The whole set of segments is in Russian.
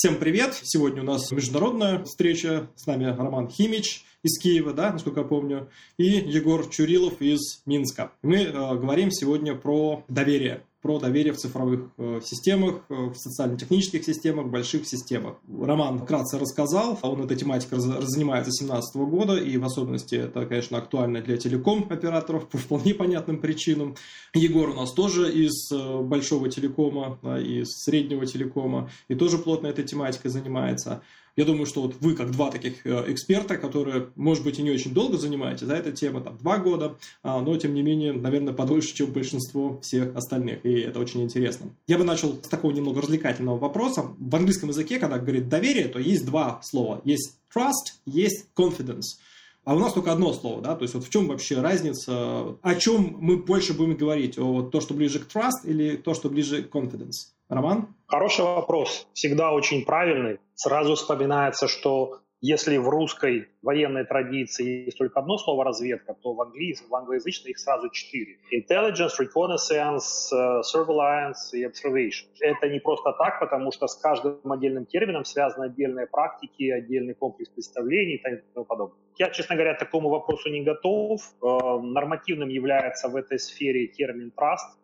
Всем привет! Сегодня у нас международная встреча. С нами Роман Химич из Киева, да, насколько я помню, и Егор Чурилов из Минска. Мы э, говорим сегодня про доверие про доверие в цифровых э, системах, э, в социально-технических системах, больших системах. Роман вкратце рассказал, он этой тематикой занимается с 2017 года, и в особенности это, конечно, актуально для телеком-операторов по вполне понятным причинам. Егор у нас тоже из э, большого телекома, из среднего телекома, и тоже плотно этой тематикой занимается. Я думаю, что вот вы, как два таких э, эксперта, которые, может быть, и не очень долго занимаетесь, да, эта тема, там, два года, а, но, тем не менее, наверное, подольше, чем большинство всех остальных, и это очень интересно. Я бы начал с такого немного развлекательного вопроса. В английском языке, когда говорит доверие, то есть два слова. Есть trust, есть confidence. А у нас только одно слово, да, то есть вот в чем вообще разница, о чем мы больше будем говорить, о то, что ближе к trust или то, что ближе к confidence? Роман? Хороший вопрос, всегда очень правильный. Сразу вспоминается, что если в русской военной традиции есть только одно слово «разведка», то в, английском, в англоязычной их сразу четыре. Intelligence, reconnaissance, uh, surveillance и observation. Это не просто так, потому что с каждым отдельным термином связаны отдельные практики, отдельный комплекс представлений и тому подобное. Я, честно говоря, к такому вопросу не готов. Uh, нормативным является в этой сфере термин trust.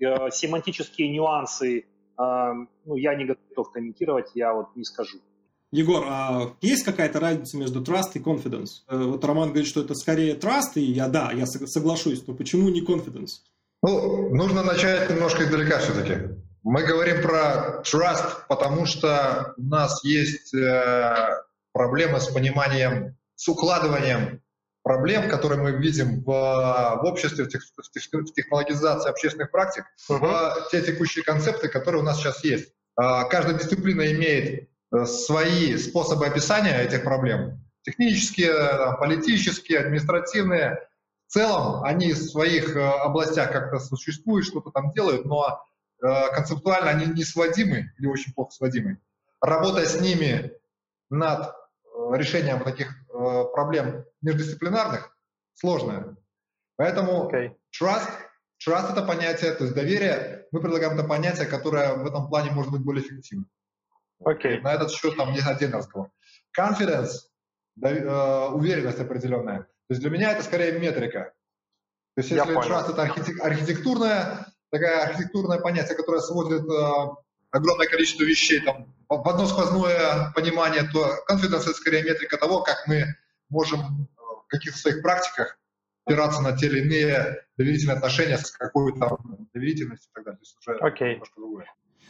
Uh, семантические нюансы ну, я не готов комментировать, я вот не скажу. Егор, а есть какая-то разница между trust и confidence? Э, вот Роман говорит, что это скорее trust, и я, да, я соглашусь, но почему не confidence? Ну, нужно начать немножко издалека все-таки. Мы говорим про trust, потому что у нас есть э, проблемы с пониманием, с укладыванием проблем, которые мы видим в, в обществе, в, тех, в технологизации общественных практик, uh-huh. в те текущие концепты, которые у нас сейчас есть. А, каждая дисциплина имеет э, свои способы описания этих проблем. Технические, политические, административные. В целом они в своих э, областях как-то существуют, что-то там делают, но э, концептуально они не сводимы или очень плохо сводимы. Работая с ними над решением таких проблем междисциплинарных сложная. Поэтому okay. trust, trust это понятие, то есть доверие, мы предлагаем это понятие, которое в этом плане может быть более эффективным. Okay. На этот счет там есть отдельный разговор. Confidence, да, э, уверенность определенная. То есть для меня это скорее метрика. То есть если trust это архитектурное, такая архитектурное понятие, которое сводит э, огромное количество вещей там, в одно сквозное понимание, то confidence – это скорее метрика того, как мы можем э, в каких-то своих практиках опираться на те или иные доверительные отношения с какой-то доверительностью и так далее. То есть уже okay. немножко другое.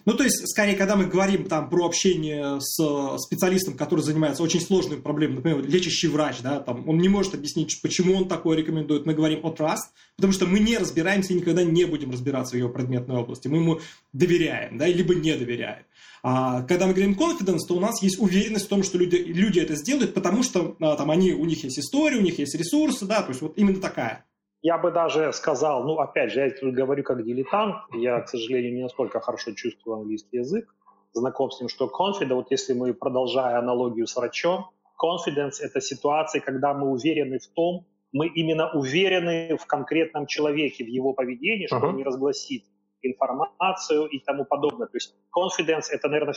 Ну, то есть, скорее, когда мы говорим там про общение с специалистом, который занимается очень сложными проблемами, например, лечащий врач, да, там, он не может объяснить, почему он такое рекомендует. Мы говорим о trust, потому что мы не разбираемся и никогда не будем разбираться в его предметной области. Мы ему доверяем, да, либо не доверяем. А когда мы говорим confidence, то у нас есть уверенность в том, что люди, люди это сделают, потому что а, там они, у них есть история, у них есть ресурсы, да, то есть вот именно такая. Я бы даже сказал, ну, опять же, я тут говорю как дилетант, я, к сожалению, не настолько хорошо чувствую английский язык, знаком с ним, что confidence, вот если мы, продолжая аналогию с врачом, confidence – это ситуация, когда мы уверены в том, мы именно уверены в конкретном человеке, в его поведении, что uh-huh. он не разгласит информацию и тому подобное. То есть confidence – это, наверное,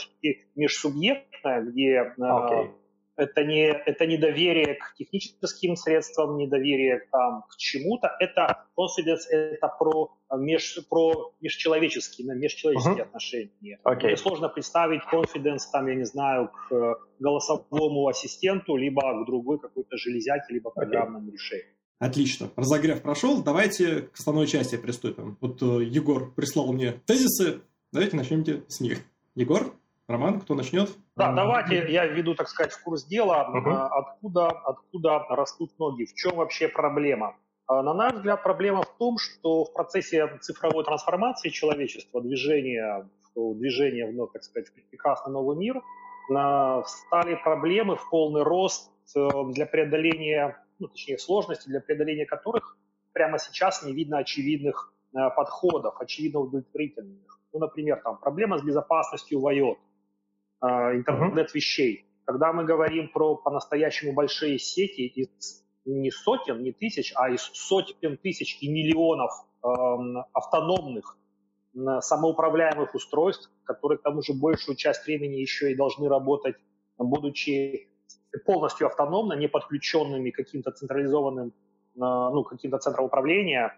межсубъектное, где okay. э, это не, это не доверие к техническим средствам, не доверие там, к чему-то. Это confidence, это про, меж, про межчеловеческие, межчеловеческие uh-huh. отношения. Okay. Мне сложно представить confidence, там, я не знаю, к голосовому ассистенту, либо к другой какой-то железяке, либо программному okay. решению. Отлично. Разогрев прошел. Давайте к основной части приступим. Вот э, Егор прислал мне тезисы. Давайте начнем с них. Егор? Роман, кто начнет? Да, давайте я введу, так сказать, в курс дела, угу. откуда, откуда растут ноги, в чем вообще проблема. А, на наш взгляд, проблема в том, что в процессе цифровой трансформации человечества, движения, движения в, ну, так сказать, в прекрасный новый мир, стали проблемы в полный рост э, для преодоления, ну, точнее, сложности, для преодоления которых прямо сейчас не видно очевидных э, подходов, очевидно удовлетворительных. Ну, например, там проблема с безопасностью в IoT а, интернет вещей. Когда мы говорим про по-настоящему большие сети из не сотен, не тысяч, а из сотен тысяч и миллионов э, автономных самоуправляемых устройств, которые к тому же большую часть времени еще и должны работать, будучи полностью автономно, не подключенными каким-то централизованным, ну, каким-то центрам управления,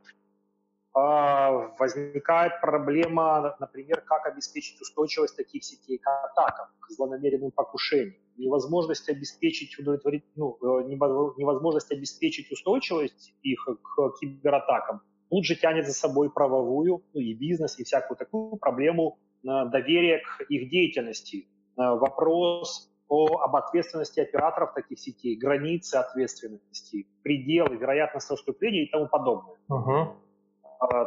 а, возникает проблема, например, как обеспечить устойчивость таких сетей к атакам, к злонамеренным покушениям. Невозможность обеспечить удовлетворить, ну, э, невозможность обеспечить устойчивость их к кибератакам тут же тянет за собой правовую, ну и бизнес, и всякую такую проблему э, доверия к их деятельности. Э, вопрос о, об ответственности операторов таких сетей, границы ответственности, пределы, вероятность наступления и тому подобное. Uh-huh.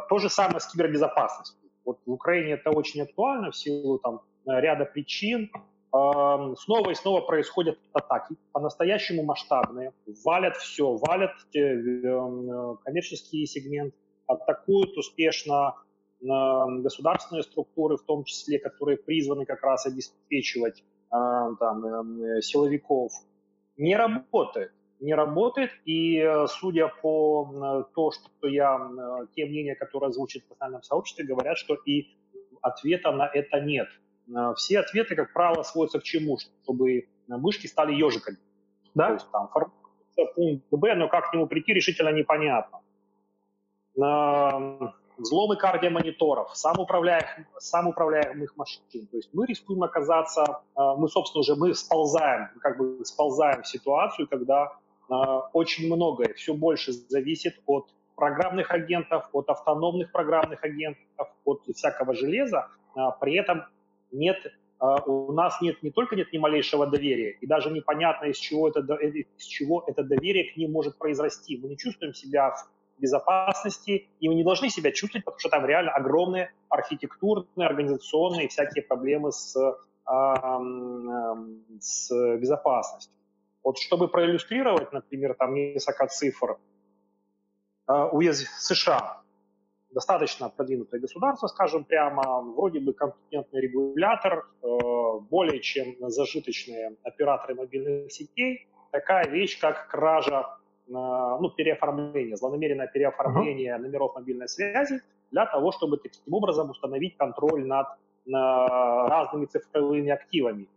То же самое с кибербезопасностью. Вот в Украине это очень актуально в силу там, ряда причин. Снова и снова происходят атаки, по-настоящему масштабные, валят все, валят коммерческие сегменты, атакуют успешно государственные структуры, в том числе, которые призваны как раз обеспечивать там, э, силовиков, не работает. Не работает, и э, судя по то, что я, те мнения, которые озвучат в национальном сообществе, говорят, что и ответа на это нет. Все ответы, как правило, сводятся к чему? Чтобы мышки стали ежиками. Да? То есть там пункт Б, но как к нему прийти решительно непонятно взломы кардиомониторов, самоуправляемых, самоуправляемых машин. То есть мы рискуем оказаться, а, мы, собственно, уже мы сползаем, как бы сползаем в ситуацию, когда а, очень многое, все больше зависит от программных агентов, от автономных программных агентов, от всякого железа. А, при этом нет, у нас нет не только нет ни малейшего доверия, и даже непонятно, из чего это, из чего это доверие к ним может произрасти. Мы не чувствуем себя в безопасности, и мы не должны себя чувствовать, потому что там реально огромные архитектурные, организационные всякие проблемы с, с безопасностью. Вот чтобы проиллюстрировать, например, там несколько цифр, а, уезд США достаточно продвинутое государство, скажем прямо, вроде бы компетентный регулятор, э, более чем зажиточные операторы мобильных сетей, такая вещь, как кража ну, переоформление, злонамеренное переоформление uh-huh. номеров мобильной связи для того, чтобы таким образом установить контроль над разными цифровыми активами.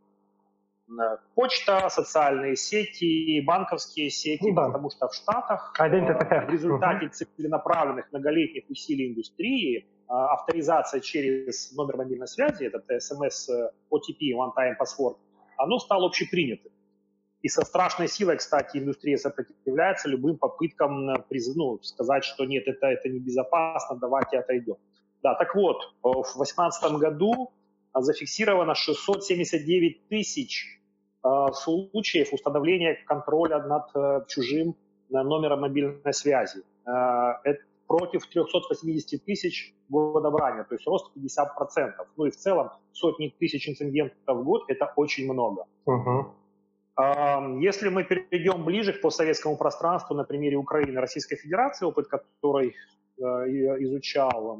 Почта, социальные сети, банковские сети, ну, да. потому что в Штатах э, в результате целенаправленных многолетних усилий индустрии э, авторизация через номер мобильной связи, этот SMS OTP, One Time Password, оно стало общепринятым. И со страшной силой, кстати, индустрия сопротивляется любым попыткам э, ну, сказать, что нет, это, это небезопасно, давайте отойдем. Да, так вот, э, в 2018 году зафиксировано 679 тысяч э, случаев установления контроля над чужим номером мобильной связи. Это против 380 тысяч года ранее, то есть рост 50%. Ну и в целом сотни тысяч инцидентов в год – это очень много. Uh-huh. Если мы перейдем ближе к постсоветскому пространству на примере Украины, Российской Федерации, опыт который э, изучал,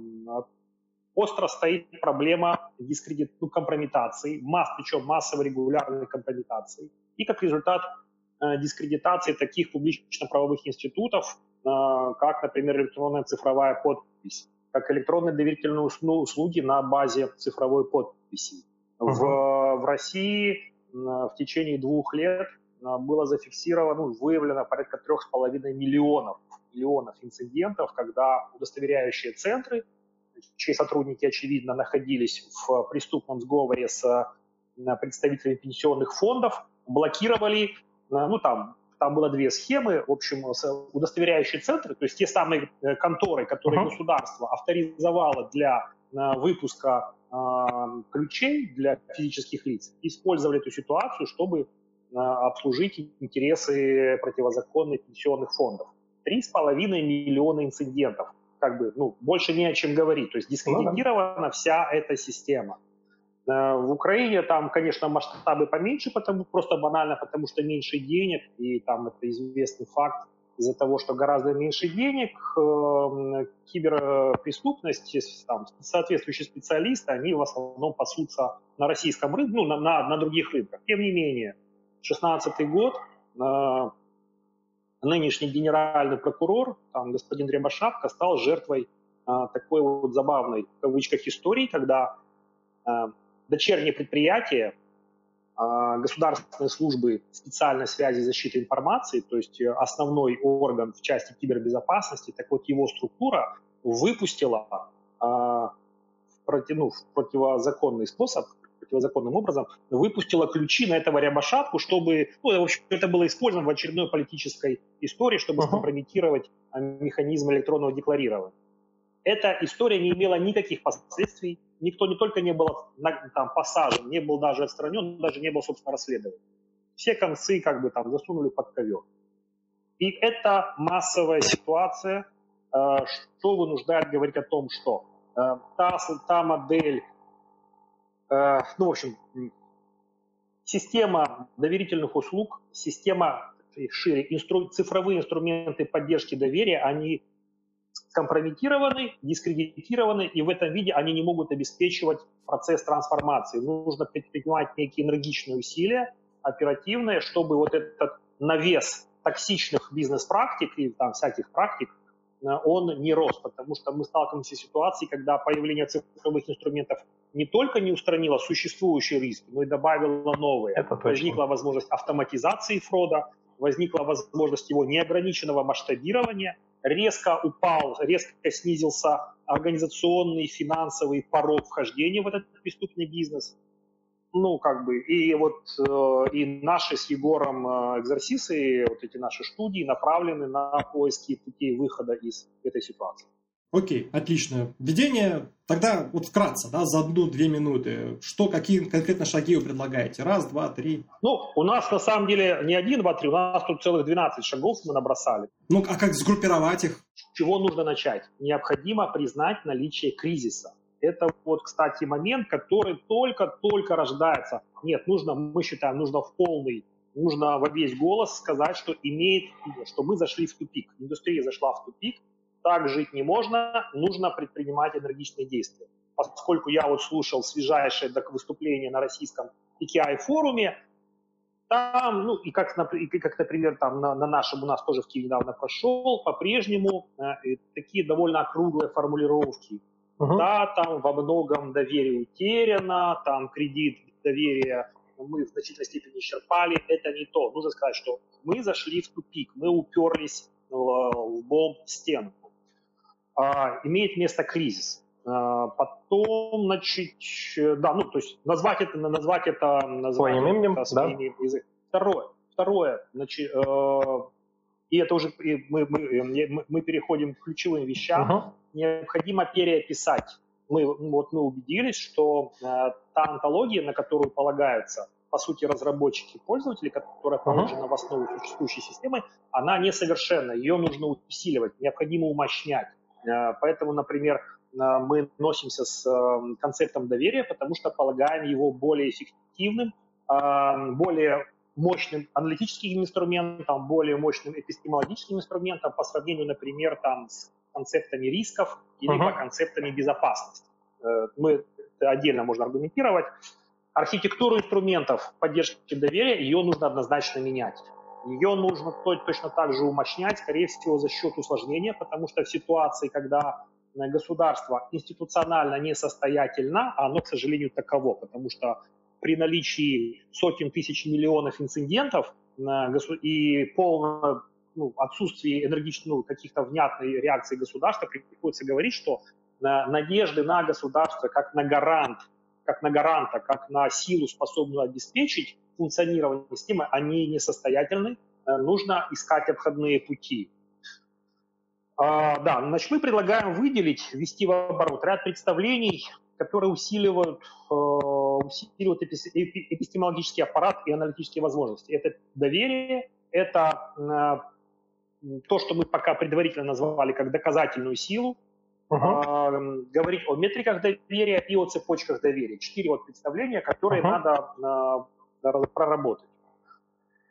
остро стоит проблема дискредит... ну, компрометации, масс, причем массовой регулярной компрометации. И как результат э, дискредитации таких публично-правовых институтов, э, как, например, электронная цифровая подпись, как электронные доверительные услуги на базе цифровой подписи. Uh-huh. В, в России в течение двух лет а, было зафиксировано, ну, выявлено порядка трех с половиной миллионов, миллионов инцидентов, когда удостоверяющие центры, чьи сотрудники, очевидно, находились в преступном сговоре с а, представителями пенсионных фондов, блокировали, а, ну, там, там было две схемы, в общем, удостоверяющие центры, то есть те самые э, конторы, которые uh-huh. государство авторизовало для выпуска ключей для физических лиц, использовали эту ситуацию, чтобы обслужить интересы противозаконных пенсионных фондов. Три с половиной миллиона инцидентов. Как бы, ну, больше не о чем говорить. То есть дискредитирована ну, да. вся эта система. В Украине там, конечно, масштабы поменьше, потому, просто банально потому, что меньше денег, и там это известный факт из-за того, что гораздо меньше денег, эм, киберпреступность, там, соответствующие специалисты, они в основном пасутся на российском рынке, ну, на, на, на других рынках. Тем не менее, 2016 год, э, нынешний генеральный прокурор, там, господин Рябошапка, стал жертвой такой вот забавной, в кавычках, истории, когда дочерние предприятия государственной службы специальной связи и защиты информации, то есть основной орган в части кибербезопасности, так вот его структура выпустила в, против, ну, в противозаконный способ противозаконным образом, выпустила ключи на этого рябошапку, чтобы, ну, в общем, это было использовано в очередной политической истории, чтобы uh-huh. скомпрометировать а, механизм электронного декларирования. Эта история не имела никаких последствий, никто не только не был там посажен, не был даже отстранен, даже не был, собственно, расследован. Все концы как бы там засунули под ковер. И это массовая ситуация, э, что вынуждает говорить о том, что э, та, та модель Э, ну, в общем, система доверительных услуг, система шире, инстру, цифровые инструменты поддержки доверия, они скомпрометированы, дискредитированы, и в этом виде они не могут обеспечивать процесс трансформации. Нужно предпринимать некие энергичные усилия, оперативные, чтобы вот этот навес токсичных бизнес-практик и там всяких практик Э, он не рос, потому что мы сталкиваемся с ситуацией, когда появление цифровых инструментов не только не устранило существующие риски, но и добавило новые. Это Возникла возможность автоматизации фрода, возникла возможность его неограниченного масштабирования, резко упал, резко снизился организационный, финансовый порог вхождения в этот преступный бизнес ну, как бы, и вот э, и наши с Егором э, экзорсисы, вот эти наши студии направлены на поиски путей выхода из этой ситуации. Окей, отлично. Введение, тогда вот вкратце, да, за одну-две минуты, что, какие конкретно шаги вы предлагаете? Раз, два, три? Ну, у нас на самом деле не один, два, три, у нас тут целых 12 шагов мы набросали. Ну, а как сгруппировать их? С чего нужно начать? Необходимо признать наличие кризиса. Это вот, кстати, момент, который только-только рождается. Нет, нужно, мы считаем, нужно в полный, нужно во весь голос сказать, что имеет, что мы зашли в тупик. Индустрия зашла в тупик, так жить не можно, нужно предпринимать энергичные действия. Поскольку я вот слушал свежайшее выступление на российском PKI-форуме, там, ну, и как, и как например, там на, на нашем, у нас тоже в Киеве недавно прошел, по-прежнему э, такие довольно округлые формулировки. Uh-huh. Да, там во многом доверие утеряно, там кредит доверия мы в значительной степени исчерпали. Это не то. Нужно сказать, что мы зашли в тупик, мы уперлись лбом в стену. А, имеет место кризис. А, потом, значит, да, ну, то есть назвать это, назвать это, назвать своим именем, это, да. языком. Второе, второе, значит, э, и это уже мы, мы, мы переходим к ключевым вещам. Uh-huh необходимо переописать. Мы, вот мы убедились, что э, та антология, на которую полагаются, по сути, разработчики пользователи, которая положена uh-huh. в основу существующей системы, она несовершенна, ее нужно усиливать, необходимо умощнять. Э, поэтому, например, э, мы носимся с э, концептом доверия, потому что полагаем его более эффективным, более мощным аналитическим инструментом, более мощным эпистемологическим инструментом по сравнению, например, там, с концептами рисков или uh-huh. по концептами безопасности. Мы это отдельно можно аргументировать. Архитектуру инструментов поддержки доверия, ее нужно однозначно менять. Ее нужно точно так же умощнять, скорее всего, за счет усложнения, потому что в ситуации, когда государство институционально несостоятельно, а оно, к сожалению, таково, потому что при наличии сотен тысяч миллионов инцидентов и полного ну, отсутствии энергичных, ну, каких-то внятной реакции государства приходится говорить, что на, надежды на государство как на гарант, как на гаранта, как на силу, способную обеспечить функционирование системы, они несостоятельны. Э, нужно искать обходные пути. А, да, значит, мы предлагаем выделить, ввести в оборот ряд представлений, которые усиливают, э, усиливают эпистемологический аппарат и аналитические возможности. Это доверие, это э, то, что мы пока предварительно назвали как доказательную силу, uh-huh. говорить о метриках доверия и о цепочках доверия. Четыре вот представления, которые uh-huh. надо э, проработать.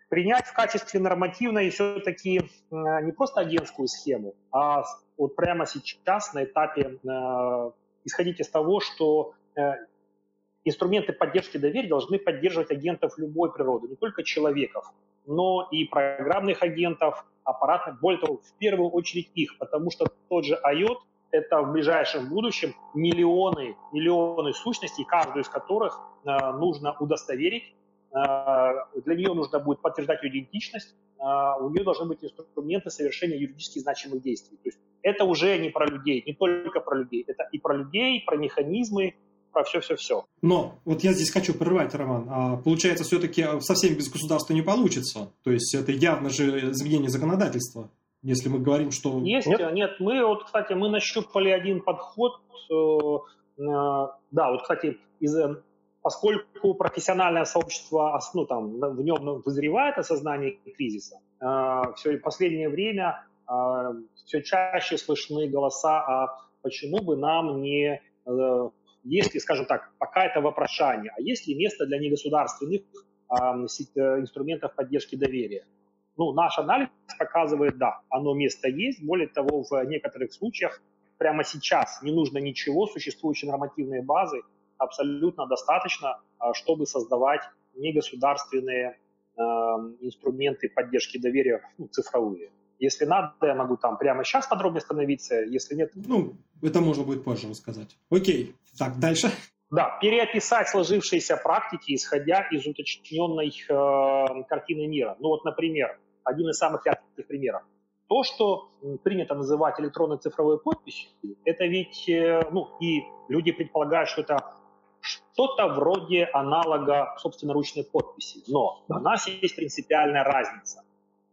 Принять в качестве нормативной все-таки э, не просто агентскую схему, а вот прямо сейчас на этапе э, исходить из того, что э, инструменты поддержки доверия должны поддерживать агентов любой природы, не только человеков, но и программных агентов, аппаратных, более того, в первую очередь их, потому что тот же IOT это в ближайшем будущем миллионы, миллионы сущностей, каждую из которых э, нужно удостоверить. Э, для нее нужно будет подтверждать ее идентичность. Э, у нее должны быть инструменты совершения юридически значимых действий. То есть это уже не про людей, не только про людей. Это и про людей, про механизмы, про все-все-все. Но вот я здесь хочу прервать, Роман. А, получается, все-таки совсем без государства не получится. То есть это явно же изменение законодательства если мы говорим, что... Есть, нет, нет мы вот, кстати, мы нащупали один подход, э, э, да, вот, кстати, из, э, поскольку профессиональное сообщество, ну, там, в нем вызревает осознание кризиса, все последнее время все чаще слышны голоса, а почему бы нам не, если, скажем так, пока это вопрошание, а есть ли место для негосударственных инструментов поддержки доверия? Ну, наш анализ показывает, да, оно место есть. Более того, в некоторых случаях прямо сейчас не нужно ничего, существующие нормативные базы абсолютно достаточно, а, чтобы создавать негосударственные э, инструменты поддержки доверия ну, цифровые. Если надо, я могу там прямо сейчас подробнее становиться, если нет... Ну, это можно будет позже рассказать. Окей, так, дальше. Да, переописать сложившиеся практики, исходя из уточненной э, картины мира. Ну вот, например, один из самых ярких примеров. То, что принято называть электронной цифровой подписью, это ведь, э, ну, и люди предполагают, что это что-то вроде аналога собственноручной подписи. Но у нас есть принципиальная разница.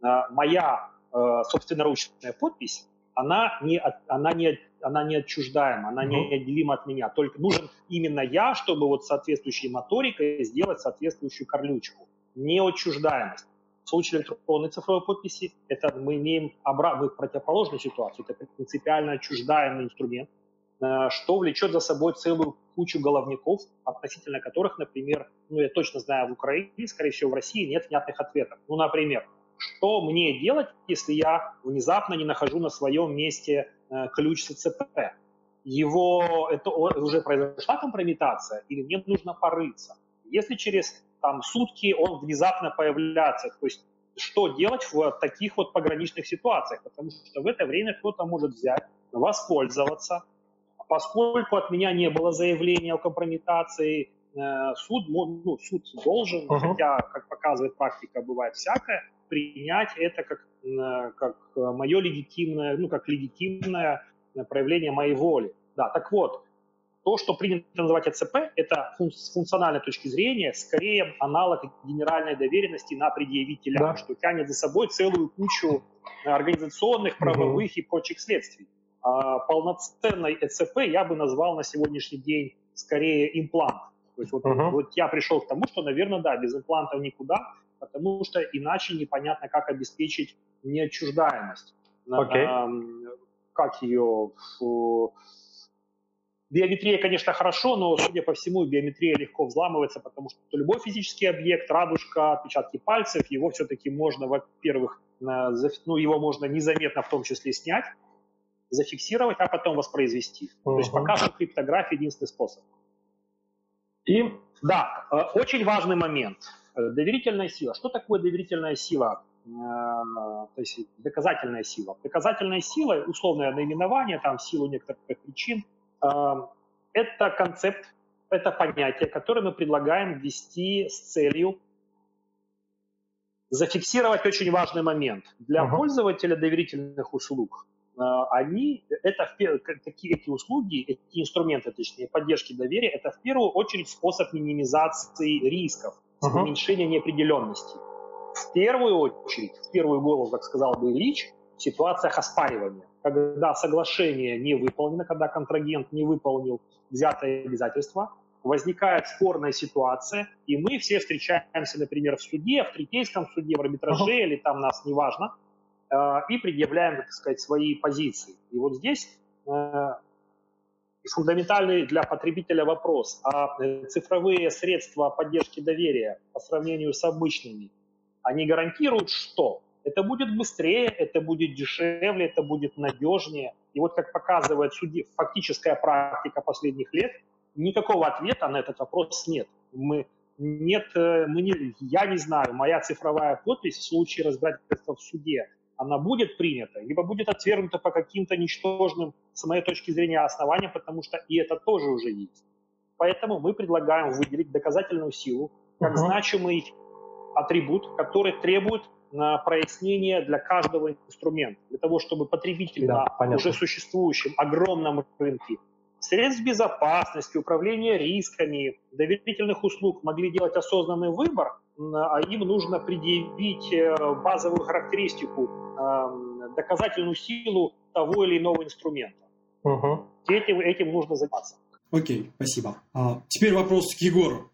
Э, моя э, собственноручная подпись, она не, она не, она не отчуждаема, она не неотделима от меня. Только нужен именно я, чтобы вот соответствующей моторикой сделать соответствующую корлючку. Неотчуждаемость. В случае электронной цифровой подписи это мы имеем обратную противоположную ситуацию. Это принципиально отчуждаемый инструмент, э, что влечет за собой целую кучу головников, относительно которых, например, ну я точно знаю в Украине, скорее всего в России нет внятных ответов. Ну, например, что мне делать, если я внезапно не нахожу на своем месте э, ключ СЦП? Его, это уже произошла компрометация или мне нужно порыться? Если через там сутки он внезапно появляется. То есть что делать в таких вот пограничных ситуациях? Потому что в это время кто-то может взять, воспользоваться. Поскольку от меня не было заявления о компрометации, э, суд, ну, суд должен, uh-huh. хотя, как показывает практика, бывает всякое, принять это как, э, как мое легитимное, ну, как легитимное проявление моей воли. Да, так вот, то, что принято называть АЦП, это с функциональной точки зрения скорее аналог генеральной доверенности на предъявителя, да. что тянет за собой целую кучу организационных, правовых угу. и прочих следствий. А полноценной ЭЦП я бы назвал на сегодняшний день скорее имплант. То есть вот, угу. вот я пришел к тому, что, наверное, да, без имплантов никуда, потому что иначе непонятно, как обеспечить неотчуждаемость. Okay. А, как ее Биометрия, конечно, хорошо, но, судя по всему, биометрия легко взламывается, потому что любой физический объект, радужка, отпечатки пальцев, его все-таки можно, во-первых, ну, его можно незаметно в том числе снять, зафиксировать, а потом воспроизвести. Uh-huh. То есть пока что криптография единственный способ. И да, э, очень важный момент. Доверительная сила. Что такое доверительная сила? Э, то есть доказательная сила. Доказательная сила, условное наименование, там, в силу некоторых причин, это концепт, это понятие, которое мы предлагаем ввести с целью зафиксировать очень важный момент. Для uh-huh. пользователя доверительных услуг а, они, это такие эти услуги, эти инструменты, точнее, поддержки доверия, это в первую очередь способ минимизации рисков, uh-huh. уменьшения неопределенности. В первую очередь, в первую голову, как сказал бы Ильич, в ситуациях оспаривания когда соглашение не выполнено, когда контрагент не выполнил взятое обязательство, возникает спорная ситуация, и мы все встречаемся, например, в суде, в третейском суде, в арбитраже uh-huh. или там нас, неважно, э, и предъявляем, так сказать, свои позиции. И вот здесь э, фундаментальный для потребителя вопрос, а цифровые средства поддержки доверия по сравнению с обычными, они гарантируют что? Это будет быстрее, это будет дешевле, это будет надежнее. И вот как показывает суди, фактическая практика последних лет, никакого ответа на этот вопрос нет. Мы, нет, э, мы не, я не знаю, моя цифровая подпись в случае разбирательства в суде, она будет принята, либо будет отвергнута по каким-то ничтожным, с моей точки зрения, основаниям, потому что и это тоже уже есть. Поэтому мы предлагаем выделить доказательную силу как uh-huh. значимый атрибут, который требует прояснение для каждого инструмента, для того, чтобы потребители да, на уже существующем огромном рынке средств безопасности, управления рисками, доверительных услуг могли делать осознанный выбор, а им нужно предъявить э, базовую характеристику, эм, доказательную силу того или иного инструмента. Угу. Этим, этим нужно заниматься. Окей, спасибо. А, теперь вопрос к Егору.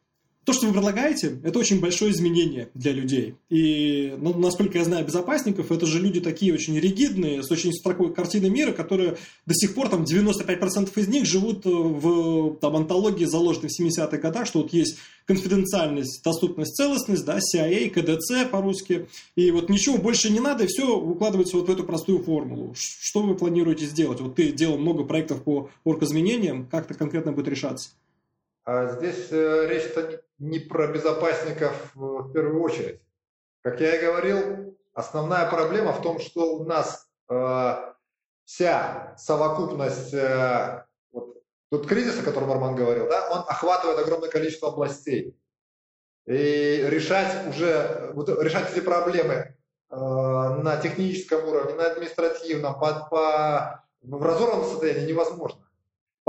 То, что вы предлагаете, это очень большое изменение для людей. И, ну, насколько я знаю безопасников, это же люди такие очень ригидные, с очень такой картиной мира, которые до сих пор, там, 95% из них живут в там, антологии, заложенной в 70-х годах, что вот есть конфиденциальность, доступность, целостность, да, CIA, КДЦ по-русски, и вот ничего больше не надо, и все укладывается вот в эту простую формулу. Что вы планируете сделать? Вот ты делал много проектов по оргизменениям, как это конкретно будет решаться? А здесь э, речь-то не про безопасников э, в первую очередь. Как я и говорил, основная проблема в том, что у нас э, вся совокупность вот, тот кризис, о котором Арман говорил, да, он охватывает огромное количество областей. И решать уже, вот, решать эти проблемы э, на техническом уровне, на административном, по, по, в разорванном состоянии невозможно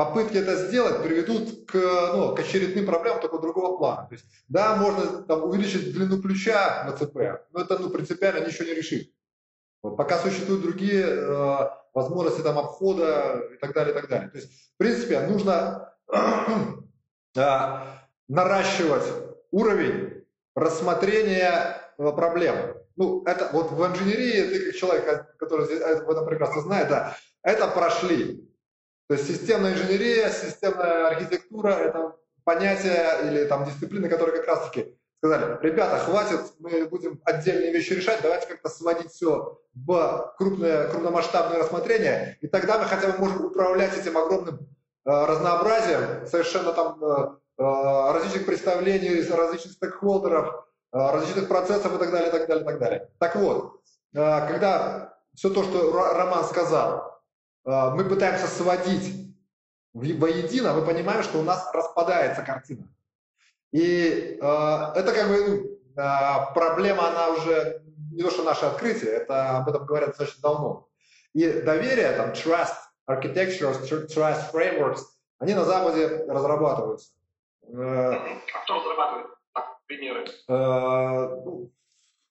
попытки это сделать приведут к, ну, к очередным проблемам только другого плана. То есть, да, можно там, увеличить длину ключа на ЦП, но это ну, принципиально ничего не решит. Пока существуют другие э, возможности там, обхода и так далее, и так далее. То есть, в принципе, нужно э, наращивать уровень рассмотрения э, проблем. Ну, это вот в инженерии, ты как человек, который в этом прекрасно знает, да, это прошли. То есть системная инженерия, системная архитектура – это понятия или там дисциплины, которые как раз-таки сказали, ребята, хватит, мы будем отдельные вещи решать, давайте как-то сводить все в крупное, крупномасштабное рассмотрение, и тогда мы хотя бы можем управлять этим огромным э, разнообразием, совершенно там э, э различных представлений, различных стейкхолдеров, э, различных процессов и так далее, и так далее, и так далее. Так вот, э, когда все то, что Роман сказал, мы пытаемся сводить воедино, мы понимаем, что у нас распадается картина. И э, это как бы э, проблема, она уже не то, что наше открытие, это об этом говорят достаточно давно. И доверие, там, trust architecture, trust frameworks, они на Западе разрабатываются. А кто разрабатывает? примеры. ну,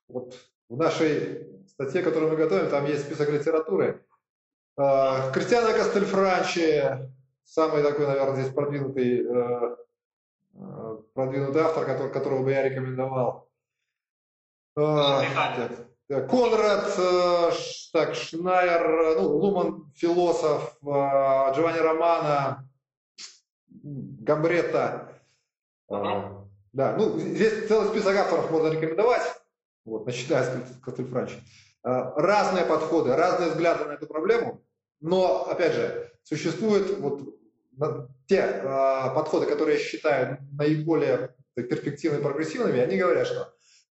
вот в нашей статье, которую мы готовим, там есть список литературы. А, Кристиана Кастельфранчи, самый такой, наверное, здесь продвинутый, э, э, продвинутый автор, который, которого бы я рекомендовал. А, Конрад, э, так, Шнайер, ну, Луман, философ, Джованни Романо, Гамбретта. Uh-huh. Да, ну, здесь целый список авторов можно рекомендовать, вот, начиная с Кастельфранчи. Разные подходы, разные взгляды на эту проблему. Но, опять же, существуют вот те э, подходы, которые я считаю наиболее перспективными и прогрессивными, они говорят, что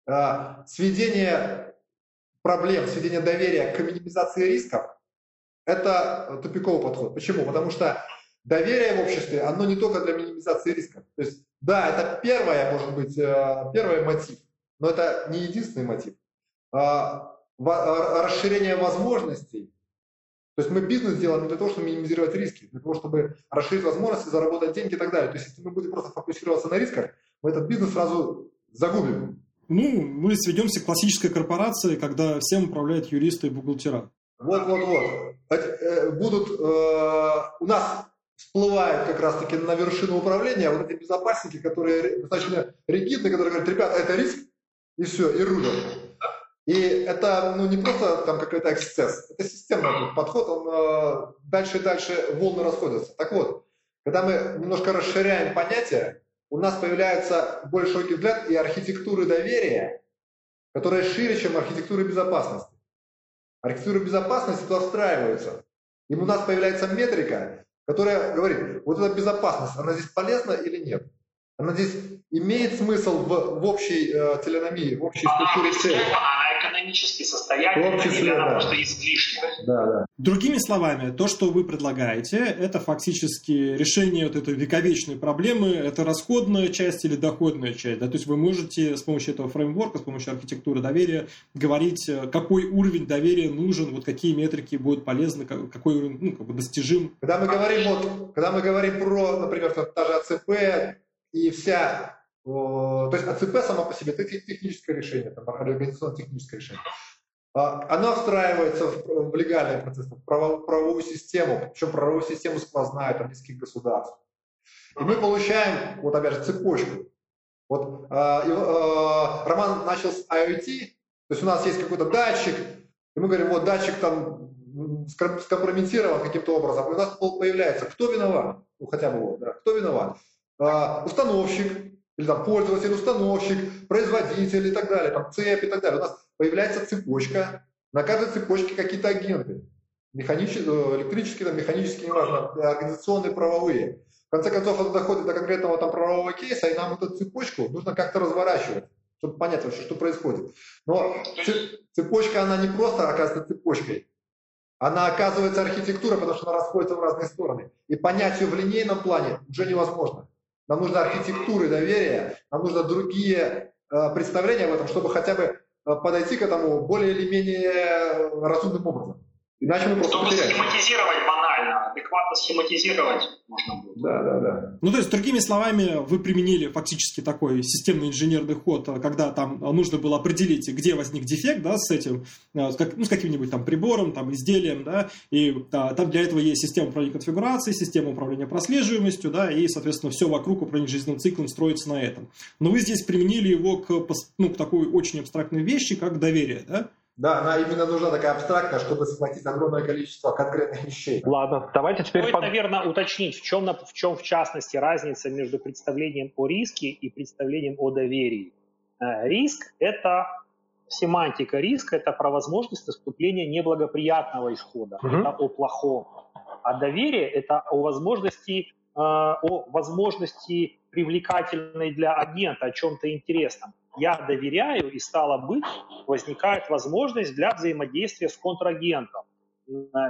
э, сведение проблем, сведение доверия к минимизации рисков – это тупиковый подход. Почему? Потому что доверие в обществе, оно не только для минимизации рисков. То есть, да, это первое, может быть, э, первый мотив, но это не единственный мотив. Э, расширение возможностей то есть мы бизнес делаем не для того, чтобы минимизировать риски, для того, чтобы расширить возможности, заработать деньги и так далее. То есть если мы будем просто фокусироваться на рисках, мы этот бизнес сразу загубим. Ну, мы сведемся к классической корпорации, когда всем управляют юристы и бухгалтера. Вот, вот, вот. Э, будут, э, у нас всплывают как раз-таки на вершину управления вот эти безопасники, которые достаточно ригидны, которые говорят, ребята, это риск, и все, и рулят. И это ну, не просто там какой-то эксцесс, это системный подход, он э, дальше и дальше волны расходятся. Так вот, когда мы немножко расширяем понятие, у нас появляется более широкий взгляд и архитектуры доверия, которая шире, чем архитектура безопасности. Архитектура безопасности туда встраивается. И у нас появляется метрика, которая говорит, вот эта безопасность, она здесь полезна или нет? Она здесь имеет смысл в, в общей э, теленомии, в общей структуре цели. экономически состоятельная или она да. просто излишняя. Да, да. Другими словами, то, что вы предлагаете, это фактически решение вот этой вековечной проблемы, это расходная часть или доходная часть. Да? То есть вы можете с помощью этого фреймворка, с помощью архитектуры доверия говорить, э, какой уровень доверия нужен, вот какие метрики будут полезны, какой уровень ну, как бы достижим. Когда мы говорим, вот, когда мы говорим про, например, та же АЦП и вся то есть АЦП сама по себе это техническое решение, там, организационно-техническое решение. А, Она встраивается в, в легальный процесс, в правовую систему, причем правовую систему сквозная там, низких государств. И мы получаем, вот опять же, цепочку. Вот э, э, Роман начал с IoT, то есть у нас есть какой-то датчик, и мы говорим, вот датчик там скомпрометирован каким-то образом, и у нас появляется, кто виноват, ну хотя бы вот, да, кто виноват, э, установщик, или там пользователь, установщик, производитель и так далее, там цепь и так далее. У нас появляется цепочка, на каждой цепочке какие-то агенты. Механические, э, электрические, там, механические, неважно, организационные, правовые. В конце концов, это доходит до конкретного там правового кейса, и нам эту цепочку нужно как-то разворачивать, чтобы понять вообще, что происходит. Но цепочка, она не просто оказывается цепочкой, она оказывается архитектурой, потому что она расходится в разные стороны. И понять ее в линейном плане уже невозможно. Нам нужна архитектура доверия, нам нужны другие э, представления об этом, чтобы хотя бы э, подойти к этому более или менее разумным образом. Иначе мы просто Чтобы потеряем. схематизировать банально, адекватно схематизировать можно будет. Да, да, да. Ну, то есть, другими словами, вы применили фактически такой системный инженерный ход, когда там нужно было определить, где возник дефект, да, с этим, э, с, как, ну, с каким-нибудь там прибором, там, изделием, да, и да, там для этого есть система управления конфигурацией, система управления прослеживаемостью, да, и, соответственно, все вокруг управления жизненным циклом строится на этом. Но вы здесь применили его к, ну, к такой очень абстрактной вещи, как доверие, да? Да, она именно нужна такая абстрактная, чтобы схватить огромное количество конкретных вещей. Ладно, давайте теперь... Стоит, под... наверное, уточнить, в чем, в чем, в частности, разница между представлением о риске и представлением о доверии. Э, риск – это семантика риска, это про возможность наступления неблагоприятного исхода, угу. это о плохом. А доверие – это о возможности, э, о возможности привлекательной для агента, о чем-то интересном я доверяю, и стало быть, возникает возможность для взаимодействия с контрагентом.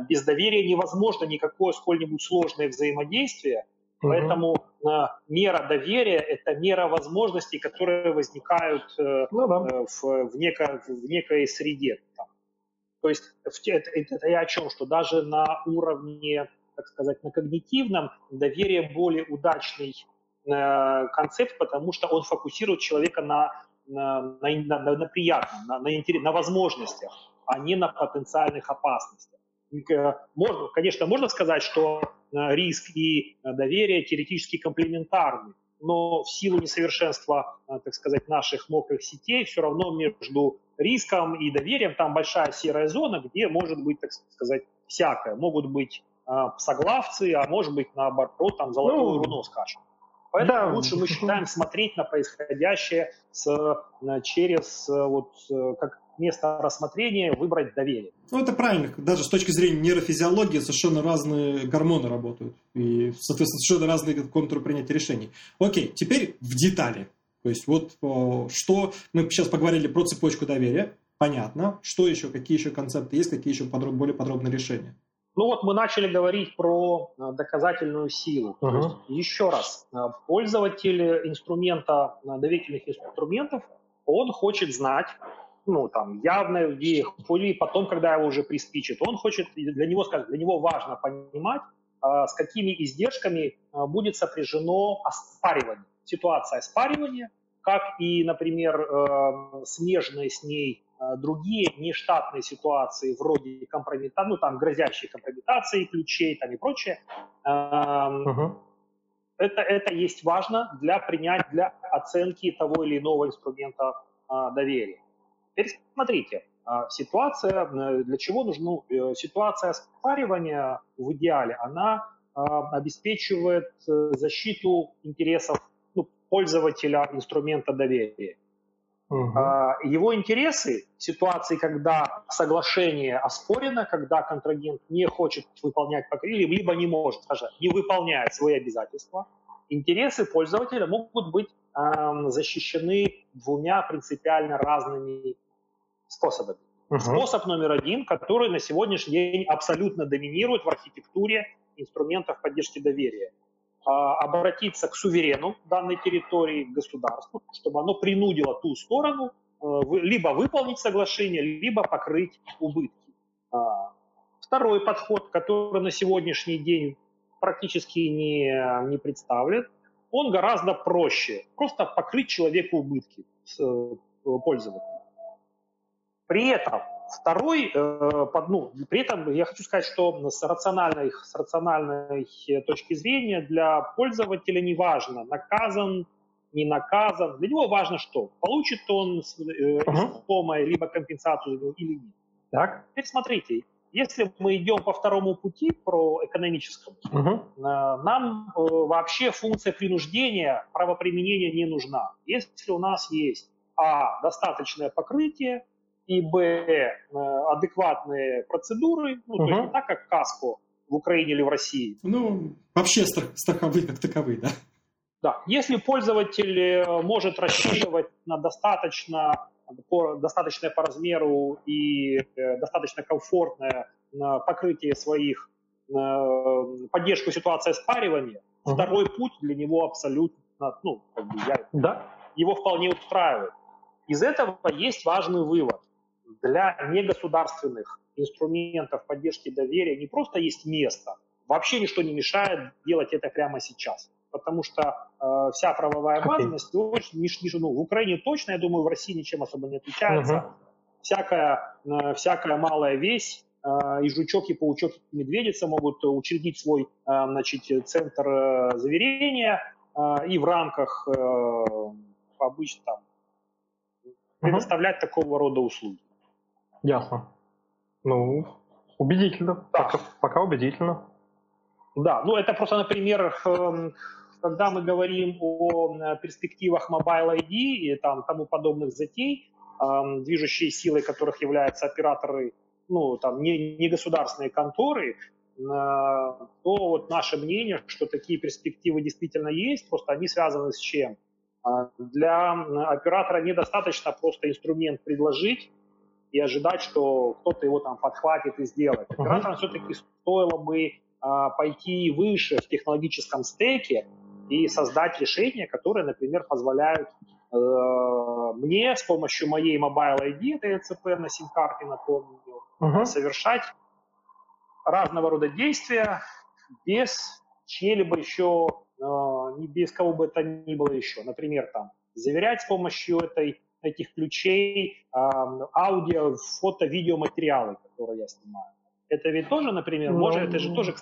Без доверия невозможно никакое сколь-нибудь сложное взаимодействие, угу. поэтому э, мера доверия – это мера возможностей, которые возникают э, ну, да. Э, в, в, неко, в некой среде. Там. То есть это, это я о чем? Что даже на уровне, так сказать, на когнитивном доверие более удачный концепт, потому что он фокусирует человека на на, на, на, на приятном, на, на, на возможностях, а не на потенциальных опасностях. Э, можно, конечно, можно сказать, что э, риск и э, доверие теоретически комплементарны, но в силу несовершенства, так сказать, наших мокрых сетей, все равно между риском и доверием там большая серая зона, где может быть, так сказать, всякое. Могут быть соглавцы, а может быть, наоборот, там золотое ну, руно скачет. Поэтому да. лучше мы считаем смотреть на происходящее с, через вот, как место рассмотрения выбрать доверие. Ну, это правильно. Даже с точки зрения нейрофизиологии совершенно разные гормоны работают. И, соответственно, совершенно разные контуры принятия решений. Окей, теперь в детали. То есть вот что мы сейчас поговорили про цепочку доверия. Понятно. Что еще, какие еще концепты есть, какие еще подроб, более подробные решения? Ну вот мы начали говорить про э, доказательную силу. Uh-huh. То есть, еще раз, э, пользователь инструмента, э, доверительных инструментов, он хочет знать, ну там, явно или потом, когда его уже приспичит, он хочет, для него, скажем, для него важно понимать, с какими издержками будет сопряжено оспаривание. Ситуация оспаривания, как и, например, смежные с ней другие нештатные ситуации вроде компрометации, ну там грозящие компрометации ключей там и прочее, uh-huh. это, это есть важно для принять, для оценки того или иного инструмента а, доверия. Теперь смотрите, а, ситуация, э, для чего нужна ну, ситуация спаривания в идеале, она обеспечивает э, защиту интересов ну, пользователя инструмента доверия. Угу. Его интересы в ситуации, когда соглашение оспорено, когда контрагент не хочет выполнять покрытие, либо не может, скажем, не выполняет свои обязательства, интересы пользователя могут быть э, защищены двумя принципиально разными способами. Угу. Способ номер один, который на сегодняшний день абсолютно доминирует в архитектуре инструментов поддержки доверия. А, обратиться к суверену данной территории, к государству, чтобы оно принудило ту сторону э, либо выполнить соглашение, либо покрыть убытки. А, второй подход, который на сегодняшний день практически не, не представлен, он гораздо проще. Просто покрыть человеку убытки э, пользователя. При этом второй, э, под, ну, при этом я хочу сказать, что с рациональной, с рациональной точки зрения для пользователя не важно, наказан, не наказан. Для него важно что? Получит он э, uh-huh. либо компенсацию или нет. Так. Теперь смотрите, если мы идем по второму пути, про экономическому, uh-huh. нам вообще функция принуждения, правоприменения не нужна. Если у нас есть а. достаточное покрытие, и б. Э, адекватные процедуры, ну, то есть не так, как КАСКО в Украине или в России. Ну, вообще страховые как таковые, да? Да, если пользователь может рассчитывать на достаточно по, достаточное по размеру и э, достаточно комфортное покрытие своих, поддержку ситуации спаривания, угу. второй путь для него абсолютно, ну, как бы я, да. его вполне устраивает. Из этого есть важный вывод. Для негосударственных инструментов поддержки доверия не просто есть место, вообще ничто не мешает делать это прямо сейчас потому что э, вся правовая на сегодня, ну, в Украине точно, я думаю, в России ничем особо не отличается. Угу. Всякая, э, всякая малая весь, э, и жучок, и паучок, и медведица могут учредить свой э, значит, центр э, заверения и в рамках обычно там предоставлять такого рода услуги. Ясно. Ну, убедительно. Да. Пока, пока убедительно. Да, ну это просто, например, эм, когда мы говорим о э, перспективах Mobile ID и там, тому подобных затей, движущей силой которых являются операторы, ну, там, не, не государственные конторы, э, то вот наше мнение, что такие перспективы действительно есть, просто они связаны с чем? А, для оператора недостаточно просто инструмент предложить и ожидать, что кто-то его там подхватит и сделает. Операторам все-таки стоило бы а, пойти выше в технологическом стеке и создать решения, которые, например, позволяют э, мне с помощью моей Mobile ID, это ЭЦП на сим-карте, напомню, uh-huh. совершать разного рода действия без чьей-либо еще, э, без кого бы это ни было еще. Например, там, заверять с помощью этой, этих ключей аудио, фото, видеоматериалы, которые я снимаю. Это ведь тоже, например, ну, может, это же тоже,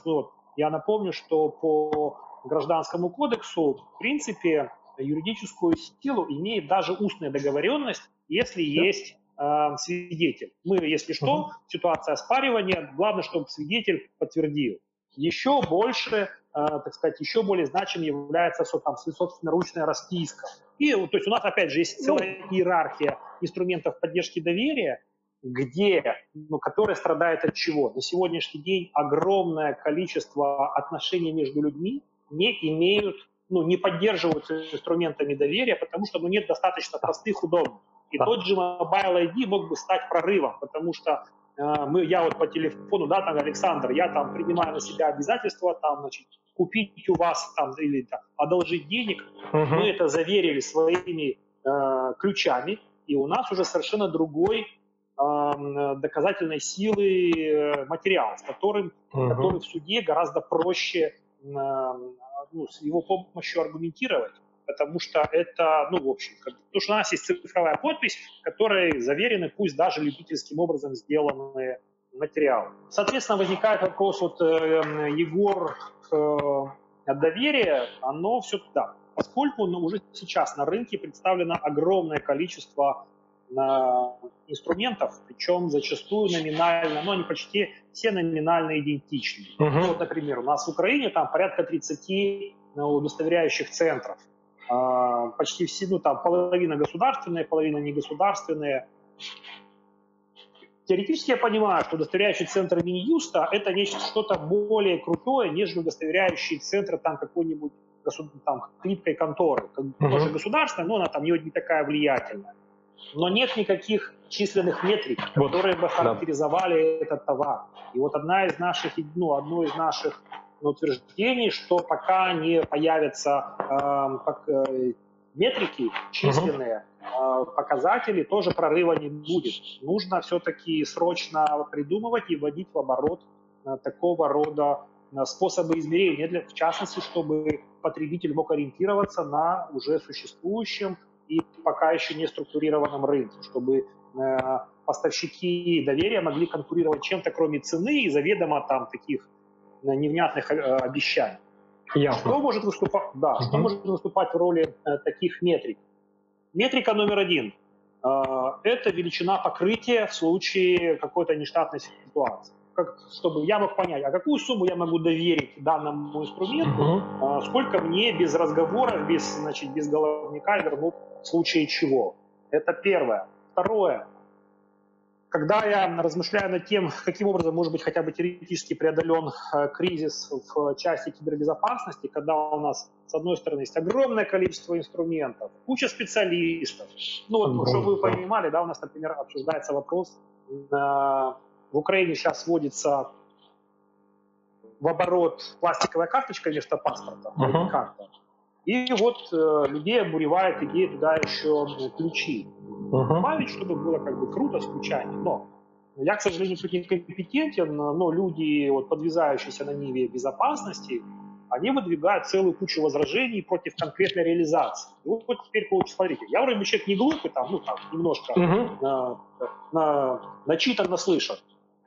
я напомню, что по Гражданскому кодексу, в принципе, юридическую силу имеет даже устная договоренность, если да. есть э, свидетель. Мы, если что, угу. ситуация оспаривания, главное, чтобы свидетель подтвердил. Еще больше, так сказать, еще более значим является там, собственноручная расписка. И, то есть у нас, опять же, есть ну. целая иерархия инструментов поддержки доверия, где, ну, которая страдает от чего? На сегодняшний день огромное количество отношений между людьми, не имеют, ну, не поддерживаются инструментами доверия, потому что ну, нет достаточно простых удобных. И да. тот же Mobile ID мог бы стать прорывом, потому что мы, я вот по телефону, да, там, Александр, я там принимаю на себя обязательства, там, значит, купить у вас там или там, одолжить денег, угу. мы это заверили своими э, ключами, и у нас уже совершенно другой э, доказательной силы э, материал, с которым, угу. который в суде гораздо проще ну, с его помощью аргументировать, потому что это, ну, в общем, как, потому что у нас есть цифровая подпись, которой заверены, пусть даже любительским образом сделанные материалы. Соответственно, возникает вопрос, вот э, Егор э, доверие, оно все туда. Поскольку ну, уже сейчас на рынке представлено огромное количество инструментов, причем зачастую номинально, но они почти все номинально идентичны. Uh-huh. Ну, вот, например, у нас в Украине там порядка 30 ну, удостоверяющих центров. А, почти все, ну там половина государственные, половина негосударственные. Теоретически я понимаю, что удостоверяющий центр Минюста – это нечто что-то более крутое, нежели удостоверяющий центр там какой-нибудь там, хлипкой конторы. Uh-huh. Тоже государственная, но она там не, не такая влиятельная. но нет никаких численных метрик, вот. которые бы характеризовали да. этот товар. И вот одна из наших, ну, одно из наших утверждений, что пока не появятся как, э, метрики численные, э, показатели, тоже прорыва не будет. Нужно все-таки срочно придумывать и вводить в оборот э, такого рода способы измерения, для, в частности, чтобы потребитель мог ориентироваться на уже существующем и пока еще не структурированном рынке, чтобы э, поставщики доверия могли конкурировать чем-то, кроме цены и заведомо там таких невнятных э, обещаний. Ясно. Что может выступать, да, угу. что может выступать в роли э, таких метрик? Метрика номер один э, – это величина покрытия в случае какой-то нештатной ситуации. Как, чтобы я мог понять, а какую сумму я могу доверить данному инструменту, угу. сколько мне без разговоров, без, значит, без головника вернут в случае чего. Это первое. Второе – когда я размышляю над тем, каким образом может быть хотя бы теоретически преодолен э, кризис в части кибербезопасности, когда у нас, с одной стороны, есть огромное количество инструментов, куча специалистов. Ну вот, чтобы вы понимали, да, у нас, например, обсуждается вопрос, э, в Украине сейчас вводится в оборот пластиковая карточка вместо паспорта, uh-huh. карта. И вот э, людей обуревает идея туда еще ключи uh-huh. добавить, чтобы было как бы круто случайно. Но я, к сожалению, тут не компетентен, но люди, вот, подвязающиеся на ниве безопасности, они выдвигают целую кучу возражений против конкретной реализации. И вот, вот теперь получится, смотрите, я вроде бы человек не глупый, там, ну, там, немножко uh-huh. на, на, начитан, наслышан.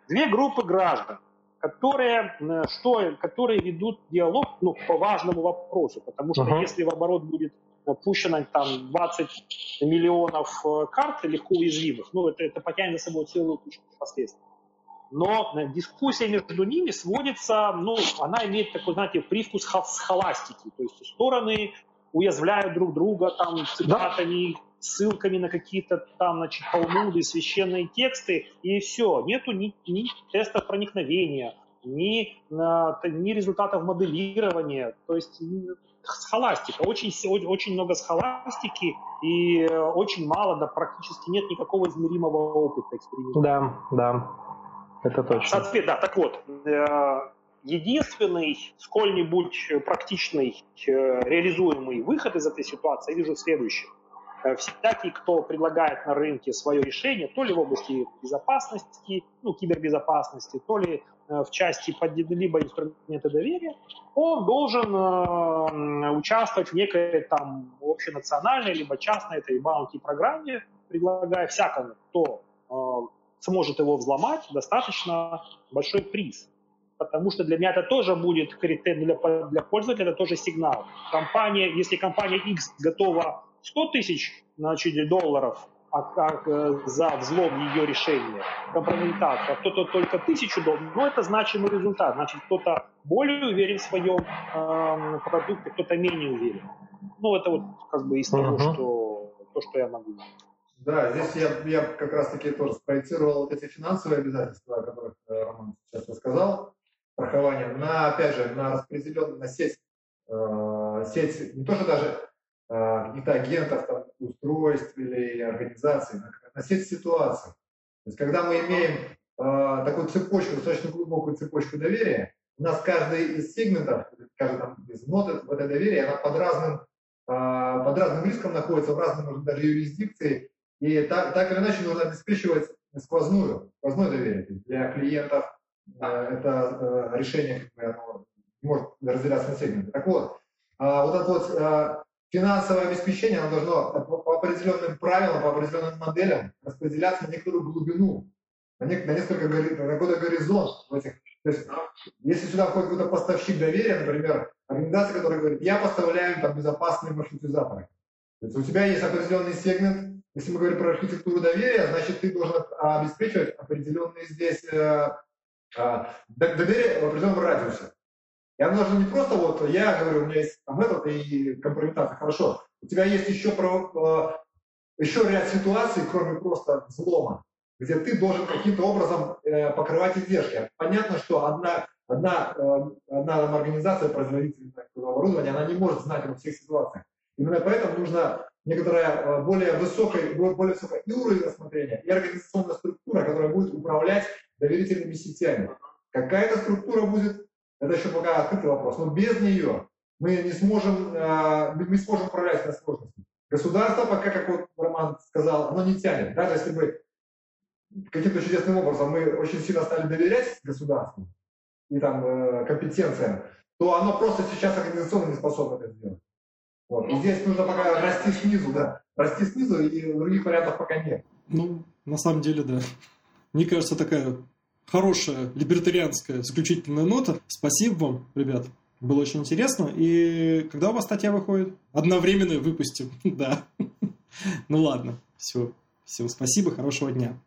Две группы граждан, которые, что, которые ведут диалог ну, по важному вопросу, потому что uh-huh. если в оборот будет пущено там 20 миллионов э, карт легко уязвимых, ну, это, это потянет за собой целую кучу последствий. Но э, дискуссия между ними сводится, ну, она имеет такой, знаете, привкус схоластики, то есть стороны уязвляют друг друга там цитатами, ссылками на какие-то там, значит, талмуды, священные тексты, и все. Нету ни, ни тестов проникновения, ни, ни результатов моделирования. То есть схоластика. Очень, очень много схоластики и э, очень мало, да практически нет никакого измеримого опыта эксперимента. Да, да, это точно. Соответственно, да, так вот, э, единственный сколь-нибудь практичный э, реализуемый выход из этой ситуации я вижу следующий. Всякий, кто предлагает на рынке свое решение, то ли в области безопасности, ну, кибербезопасности, то ли Э, в части под либо инструмента доверия, он должен э, участвовать в некой там общенациональной либо частной этой баунти программе, предлагая всякому, кто э, сможет его взломать, достаточно большой приз. Потому что для меня это тоже будет критерий для, для пользователя, это тоже сигнал. Компания, если компания X готова 100 тысяч значит, долларов а как э, за взлом ее решения, компрометация, а кто-то только тысячу долларов, но это значимый результат. Значит, кто-то более уверен в своем э, продукте, кто-то менее уверен. Ну, это вот как бы из того, uh-huh. что, то, что я могу. Да, здесь я, я как раз-таки тоже спроецировал эти финансовые обязательства, о которых э, Роман сейчас рассказал, страхование, на, опять же, на распределенную, на сеть, э, сеть, не то, что даже агентов, там, устройств или организаций, на сеть ситуаций. То есть, когда мы имеем э, такую цепочку, достаточно глубокую цепочку доверия, у нас каждый из сегментов, каждый там, из нот в это доверие, она под разным, э, под разным риском находится, в разной, может, даже юрисдикции, и так, так или иначе нужно обеспечивать сквозную, сквозное доверие. Для клиентов э, это э, решение как бы, оно может разделяться на сегменты. Так вот, э, вот это вот э, финансовое обеспечение оно должно по определенным правилам, по определенным моделям распределяться на некоторую глубину, на, не, на несколько на какой-то горизонт. В этих, то есть, если сюда входит какой-то поставщик доверия, например, организация, которая говорит, я поставляю там безопасные маршрутизаторы. То есть у тебя есть определенный сегмент, если мы говорим про архитектуру доверия, значит, ты должен обеспечивать определенные здесь э, э, доверие в определенном радиусе. Я нужно не просто вот, я говорю, у меня есть там этот и компрометация, хорошо. У тебя есть еще, про, э, еще ряд ситуаций, кроме просто взлома, где ты должен каким-то образом э, покрывать издержки. Понятно, что одна, одна, э, одна там, организация, производитель оборудования, она не может знать обо всех ситуациях. Именно поэтому нужно некоторая более высокая, более высокая и уровень рассмотрения, и организационная структура, которая будет управлять доверительными сетями. Какая эта структура будет, это еще пока открытый вопрос, но без нее мы не сможем, мы не сможем управлять возможностями. Государство пока, как вот Роман сказал, оно не тянет. Даже если бы каким-то чудесным образом мы очень сильно стали доверять государству и там э, компетенциям, то оно просто сейчас организационно не способно это сделать. Вот. И здесь нужно пока расти снизу, да. Расти снизу, и других вариантов пока нет. Ну, на самом деле, да. Мне кажется, такая хорошая либертарианская заключительная нота. Спасибо вам, ребят. Было очень интересно. И когда у вас статья выходит? Одновременно выпустим. Да. Ну ладно. Все. Всем спасибо. Хорошего дня.